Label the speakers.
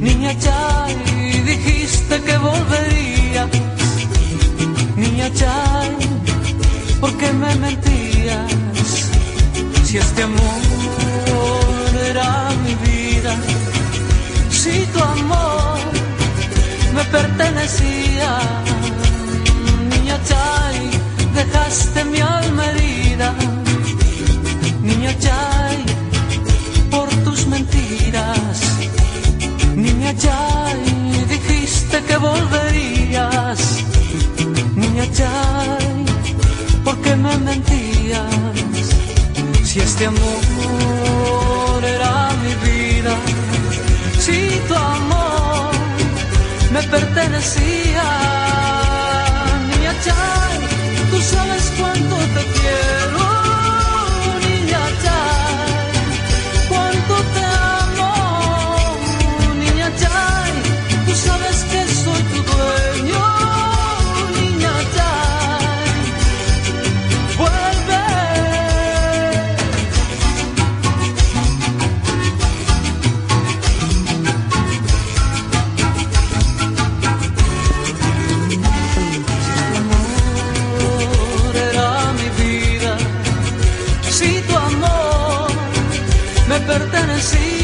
Speaker 1: Niña Chay, dijiste que volverías. Niña Chay, ¿por qué me mentías? Si este amor era mi vida, si tu amor me pertenecía. Niña Chay, dejaste mi alma herida. Niña Chay. Mentías? Si este amor era mi vida, si tu amor me pertenecía, niña Chay, tú sabes see